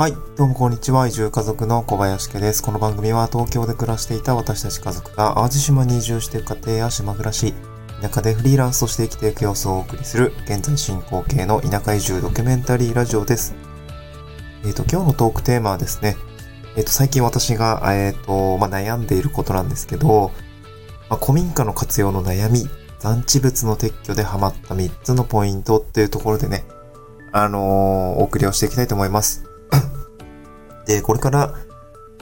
はい、どうもこんにちは。移住家族の小林家です。この番組は東京で暮らしていた私たち家族が淡路島に移住していく家庭や島暮らし、田舎でフリーランスとして生きていく様子をお送りする、現在進行形の田舎移住ドキュメンタリーラジオです。えっ、と、今日のトークテーマはですね、えっ、と、最近私が、えっ、と、まあ、悩んでいることなんですけど、まあ、古民家の活用の悩み、残地物の撤去でハマった3つのポイントっていうところでね、あのお送りをしていきたいと思います。で、これから、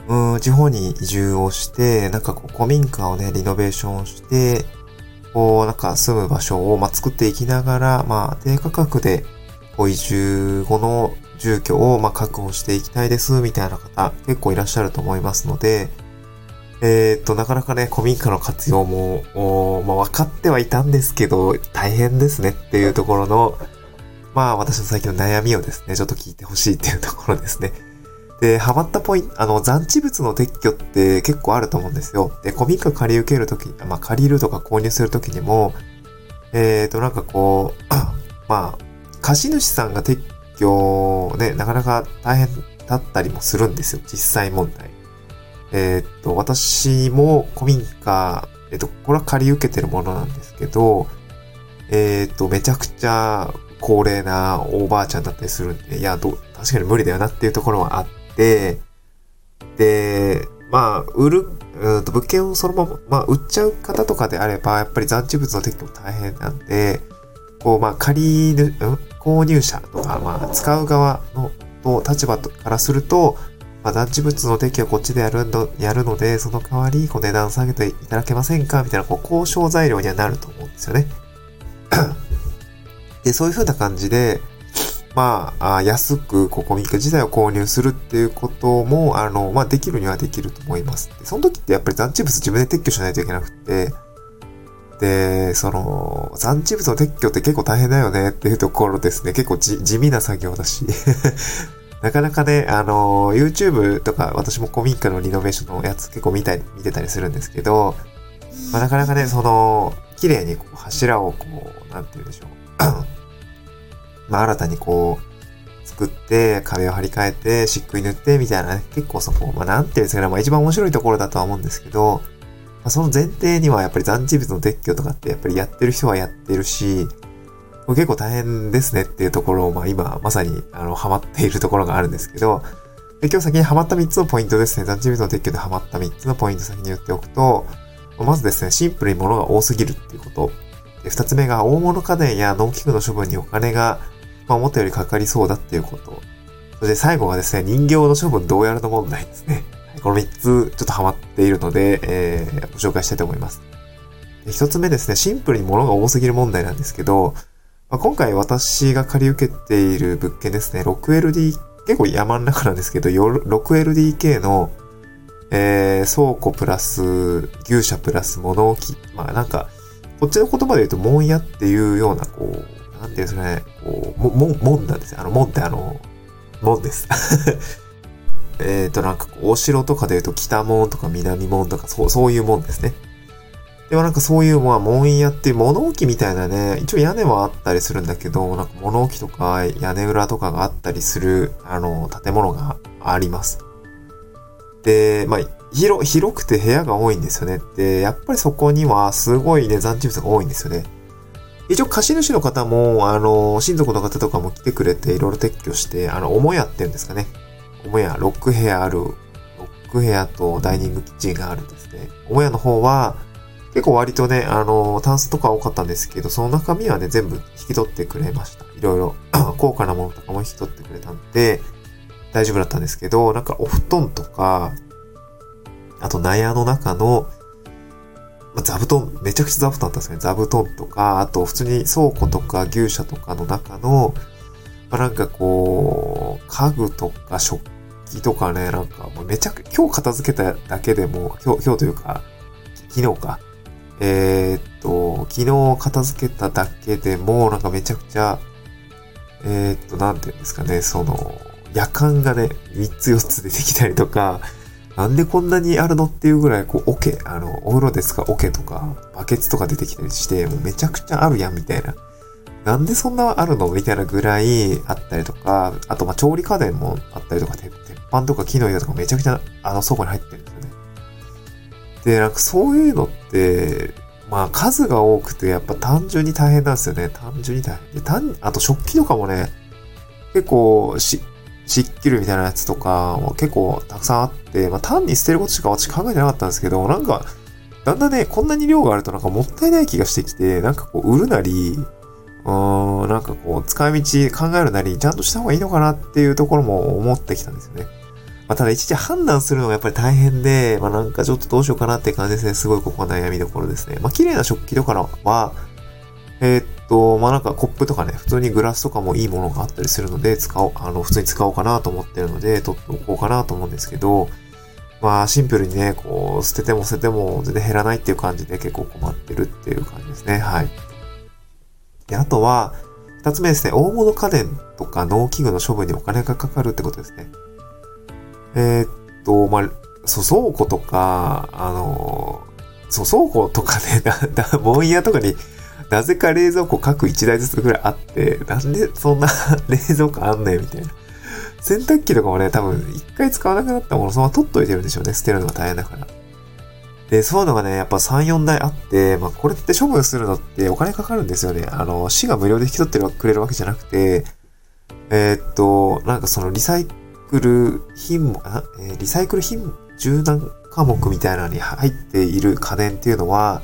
うん、地方に移住をして、なんかこう、古民家をね、リノベーションして、こう、なんか住む場所を、まあ、作っていきながら、まあ、低価格で、こう、移住後の住居を、まあ、確保していきたいです、みたいな方、結構いらっしゃると思いますので、えーっと、なかなかね、古民家の活用も、おまあ、分かってはいたんですけど、大変ですねっていうところの、まあ、私の最近の悩みをですね、ちょっと聞いてほしいっていうところですね。で、ハマったポイント、あの、残地物の撤去って結構あると思うんですよ。で、古民家借り受けるとき、まあ、借りるとか購入するときにも、えーと、なんかこう、まあ、貸主さんが撤去、ね、なかなか大変だったりもするんですよ、実際問題。えーっと、私も古民家、えっと、これは借り受けてるものなんですけど、えっと、めちゃくちゃ高齢なおばあちゃんだったりするんで、いや、ど、確かに無理だよなっていうところはあって、で、まあ、売る、うんと物件をそのまま、まあ、売っちゃう方とかであれば、やっぱり残地物の撤去も大変なんで、こう、まあ、借りる、うん購入者とか、まあ、使う側の、と、立場からすると、まあ、残地物の撤去はこっちでやるの、やるので、その代わり、こう、値段下げていただけませんかみたいな、こう、交渉材料にはなると思うんですよね。で、そういう風な感じで、まあ、安く、こう、古民家自体を購入するっていうことも、あの、まあ、できるにはできると思います。で、その時ってやっぱり残地物自分で撤去しないといけなくて、で、その、残地物の撤去って結構大変だよねっていうところですね。結構じ地味な作業だし。なかなかね、あの、YouTube とか私も古民家のリノベーションのやつ結構見たり、見てたりするんですけど、まあ、なかなかね、その、綺麗にこう柱をこう、なんて言うんでしょう。まあ、新たにこう、作って、壁を張り替えて、漆喰塗って、みたいなね、結構そこ、まあ、なんていうんですかね、まあ、一番面白いところだとは思うんですけど、まあ、その前提にはやっぱり残地物の撤去とかってやっぱりやってる人はやってるし、これ結構大変ですねっていうところを、まあ今まさにあのハマっているところがあるんですけど、で今日先にハマった3つのポイントですね。残地物の撤去でハマった3つのポイント先に言っておくと、まずですね、シンプルに物が多すぎるっていうこと。で2つ目が大物家電や農機具の処分にお金が、まあ、思ったよりかかりそうだっていうこと。そして最後がですね、人形の処分どうやるの問題ですね。この3つちょっとハマっているので、えー、ご紹介したいと思います。で1つ目ですね、シンプルに物が多すぎる問題なんですけど、まあ、今回私が借り受けている物件ですね、6LD、結構山の中なんですけど、6LDK の、えー、倉庫プラス、牛舎プラス物置。まあなんか、こっちの言葉で言うと、門屋っていうような、こう、なんていうんですかね、こう、も、門、門なんですよ。あの、門ってあの、門です。えっと、なんかこう、お城とかで言うと、北門とか南門とか、そう、そういう門ですね。でもなんかそういう、まあ、門屋っていう物置みたいなね、一応屋根はあったりするんだけど、なんか物置とか屋根裏とかがあったりする、あの、建物があります。で、まあ、広、広くて部屋が多いんですよね。で、やっぱりそこにはすごいね、残地物が多いんですよね。一応貸主の方も、あの、親族の方とかも来てくれていろいろ撤去して、あの、母屋っていうんですかね。母屋、6部屋ある、6部屋とダイニングキッチンがあるんですね。母屋の方は、結構割とね、あの、タンスとか多かったんですけど、その中身はね、全部引き取ってくれました。いろいろ、高価なものとかも引き取ってくれたんで、大丈夫だったんですけど、なんかお布団とか、あと納屋の中の、まあ、座布団、めちゃくちゃ座布団だったんですね。座布団とか、あと普通に倉庫とか牛舎とかの中の、まあ、なんかこう、家具とか食器とかね、なんかめちゃく今日片付けただけでも、今日、今日というか、昨日か。えーっと、昨日片付けただけでも、なんかめちゃくちゃ、えーっと、なんていうんですかね、その、夜間がね、3つ4つ出てきたりとか、なんでこんなにあるのっていうぐらい、こう、桶、あの、お風呂で使う桶とか、バケツとか出てきたりして、もうめちゃくちゃあるやん、みたいななんでそんなあるのみたいなぐらいあったりとか、あとま調理家電もあったりとか、鉄板とか木の板とかめちゃくちゃあの倉庫に入ってるんですよね。で、なんかそういうのって、まあ数が多くてやっぱ単純に大変なんですよね。単純に大変。で、単、あと食器とかもね、結構し、湿気るみたいなやつとかも結構たくさんあって、まあ単に捨てることしか私考えてなかったんですけど、なんか、だんだんね、こんなに量があるとなんかもったいない気がしてきて、なんかこう売るなり、うーん、なんかこう使い道考えるなり、ちゃんとした方がいいのかなっていうところも思ってきたんですよね。まあ、ただ一時判断するのがやっぱり大変で、まあ、なんかちょっとどうしようかなって感じですね。すごいここは悩みどころですね。まあ、綺麗な食器とかは、えー、っと、まあ、なんかコップとかね、普通にグラスとかもいいものがあったりするので、使おう、あの、普通に使おうかなと思ってるので、取っておこうかなと思うんですけど、まあ、シンプルにね、こう、捨てても捨てても全然減らないっていう感じで結構困ってるっていう感じですね。はい。で、あとは、二つ目ですね、大物家電とか農機具の処分にお金がかかるってことですね。えー、っと、まあ、そう、倉庫とか、あの、そう、倉庫とかね、だ、だ、盆屋とかに、なぜか冷蔵庫各1台ずつぐらいあって、なんでそんな 冷蔵庫あんねんみたいな。洗濯機とかもね、多分一回使わなくなったものそのまま取っといてるんでしょうね。捨てるのが大変だから。で、そういうのがね、やっぱ3、4台あって、まあこれって処分するのってお金かかるんですよね。あの、市が無料で引き取ってくれるわけじゃなくて、えー、っと、なんかそのリサイクル品目、えー、リサイクル品、柔軟科目みたいなのに入っている家電っていうのは、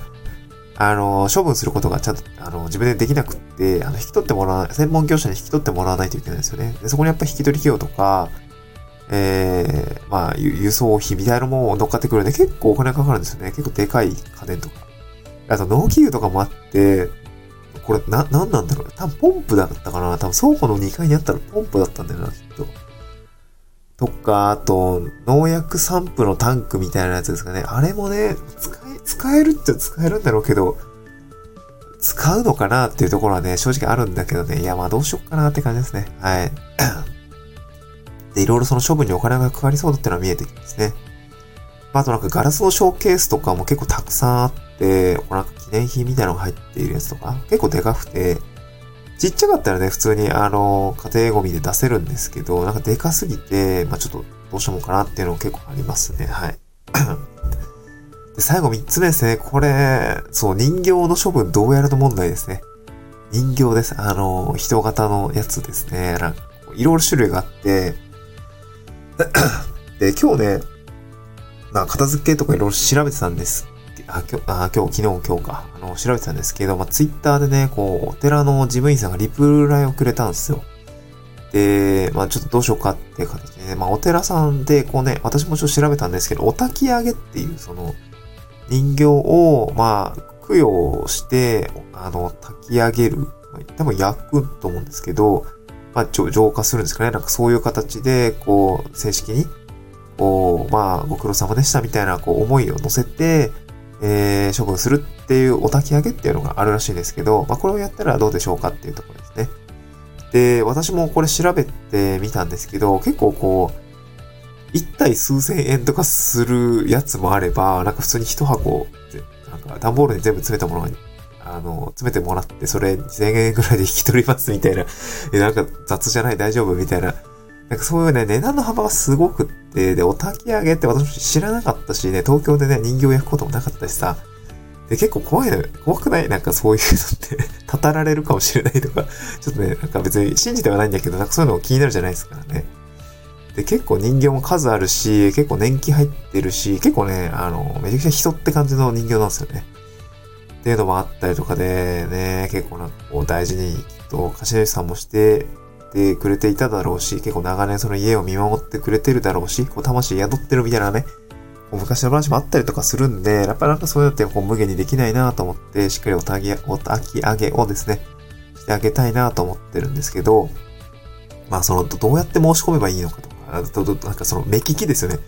あの、処分することがちゃんと、あの、自分でできなくって、あの、引き取ってもらわない、専門業者に引き取ってもらわないといけないですよね。でそこにやっぱ引き取り費用とか、えー、まあ、輸送費みたいなものも乗っかってくるんで、結構お金かかるんですよね。結構でかい家電とか。あと、農機具とかもあって、これ、な、なんなんだろう多分ポンプだったかな多分倉庫の2階にあったらポンプだったんだよな、きっと。とか、あと、農薬散布のタンクみたいなやつですかね。あれもね、使、使えるって使えるんだろうけど、使うのかなっていうところはね、正直あるんだけどね。いや、まあどうしよっかなって感じですね。はい。で、いろいろその処分にお金がかかりそうだっていうのは見えてきますね。あ、となんかガラスのショーケースとかも結構たくさんあって、なんか記念品みたいなのが入っているやつとか、結構でかくて、ちっちゃかったらね、普通にあの、家庭ゴミで出せるんですけど、なんかでかすぎて、まあちょっとどうしようかなっていうのも結構ありますね。はい。で最後三つ目ですね。これ、そう、人形の処分どうやるの問題ですね。人形です。あの、人型のやつですね。なんかいろいろ種類があって、で、今日ね、まあ、片付けとかいろいろ調べてたんですあ、今日、あ、今日、昨日、今日か。あの、調べてたんですけど、まあ、ツイッターでね、こう、お寺の事務員さんがリプライをくれたんですよ。で、まあ、ちょっとどうしようかっていう形でね、まあ、お寺さんで、こうね、私もちょっと調べたんですけど、お焚き上げっていう、その、人形を、まあ、供養して、あの、炊き上げる。多分焼くと思うんですけど、まあ、浄化するんですかね。なんかそういう形で、こう、正式に、こう、まあ、ご苦労様でしたみたいな、こう、思いを乗せて、えー、処分するっていうお焚き上げっていうのがあるらしいんですけど、まあ、これをやったらどうでしょうかっていうところですね。で、私もこれ調べてみたんですけど、結構こう、一体数千円とかするやつもあれば、なんか普通に一箱、なんか段ボールに全部詰めたものが、あの、詰めてもらって、それ2000円ぐらいで引き取りますみたいな、え、なんか雑じゃない大丈夫みたいな、なんかそういうね、値段の幅がすごくって、で、お焚き上げって私知らなかったしね、東京でね、人形を焼くこともなかったしさ、で、結構怖いのよ。怖くない？なんかそういうのって。語られるかもしれないとか、ちょっとね、なんか別に信じてはないんだけど、なんかそういうのも気になるじゃないですからね。で、結構人形も数あるし、結構年季入ってるし、結構ね、あの、めちゃくちゃ人って感じの人形なんですよね。っていうのもあったりとかで、ね、結構なんかこう大事にきっと貸主さんもしててくれていただろうし、結構長年その家を見守ってくれてるだろうし、こう魂宿ってるみたいなね、こう昔の話もあったりとかするんで、やっぱりなんかそういうのってこう無限にできないなと思って、しっかりおたぎ、おたき上げをですね、してあげたいなと思ってるんですけど、まあその、どうやって申し込めばいいのかと、あと、なんかその目利きですよね。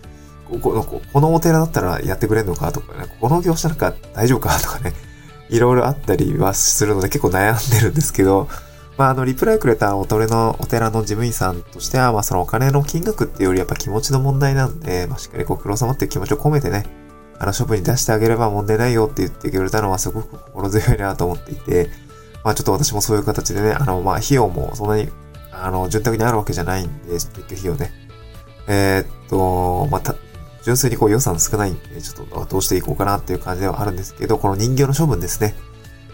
こここのお寺だったらやってくれんのかとか、ね、この業者なんか大丈夫かとかね、いろいろあったりはするので結構悩んでるんですけど、まあ、あの、リプライくれたお寺の、お寺の事務員さんとしては、まあ、そのお金の金額っていうよりやっぱ気持ちの問題なんで、まあ、しっかりご苦労様っていう気持ちを込めてね、あの、処分に出してあげれば問題ないよって言ってくれたのはすごく心強いなと思っていて、ままあちょっと私もそういう形でね、あの、まあ費用もそんなに、あの、潤沢にあるわけじゃないんで、撤去費用ね。えー、っと、また、純粋にこう予算少ないんで、ちょっとどうしていこうかなっていう感じではあるんですけど、この人形の処分ですね。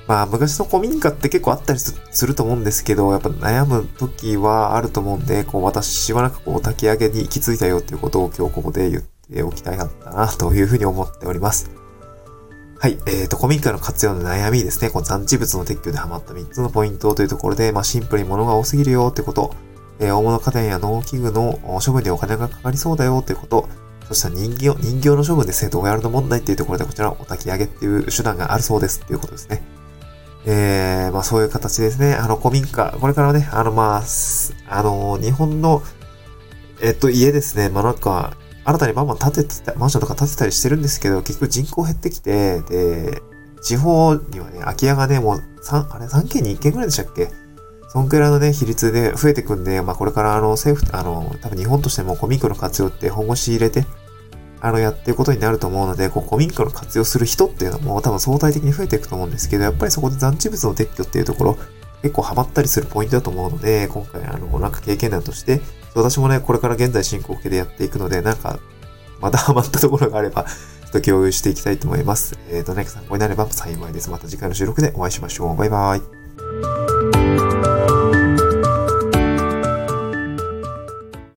まあ昔の古民家って結構あったりすると思うんですけど、やっぱ悩む時はあると思うんで、こう私はなんかこう炊き上げに行き着いたよっていうことを今日ここで言っておきたいなというふうに思っております。はい。えっ、ー、と、古民家の活用の悩みですね。この残地物の撤去でハマった3つのポイントというところで、まあシンプルに物が多すぎるよってこと、えー、大物家電や農機具の処分でお金がかかりそうだよってこと、そしたら人形、人形の処分ですね、どうやるの問題っていうところでこちらお焚き上げっていう手段があるそうですっていうことですね。えー、まあそういう形ですね。あの、古民家、これからね、あの、まあ、あの、日本の、えっと、家ですね、まあなんか、新たにバンバン建ててた、マンションとか建てたりしてるんですけど、結局人口減ってきて、で、地方にはね、空き家がね、もう3、あれ3軒に1軒ぐらいでしたっけそんくらいのね、比率で増えてくんで、まあこれからあの政府、あの、多分日本としても古民家の活用って本腰入れて、あの、やっていくことになると思うので、こう、古民家の活用する人っていうのも多分相対的に増えていくと思うんですけど、やっぱりそこで残地物の撤去っていうところ、結構ハマったりするポイントだと思うので、今回、あの、なんか経験談として、私もね、これから現在進行形でやっていくので、なんか、またハマったところがあれば、ちょっと共有していきたいと思います。えっ、ー、とね、参考になれば幸いです。また次回の収録でお会いしましょう。バイバイ。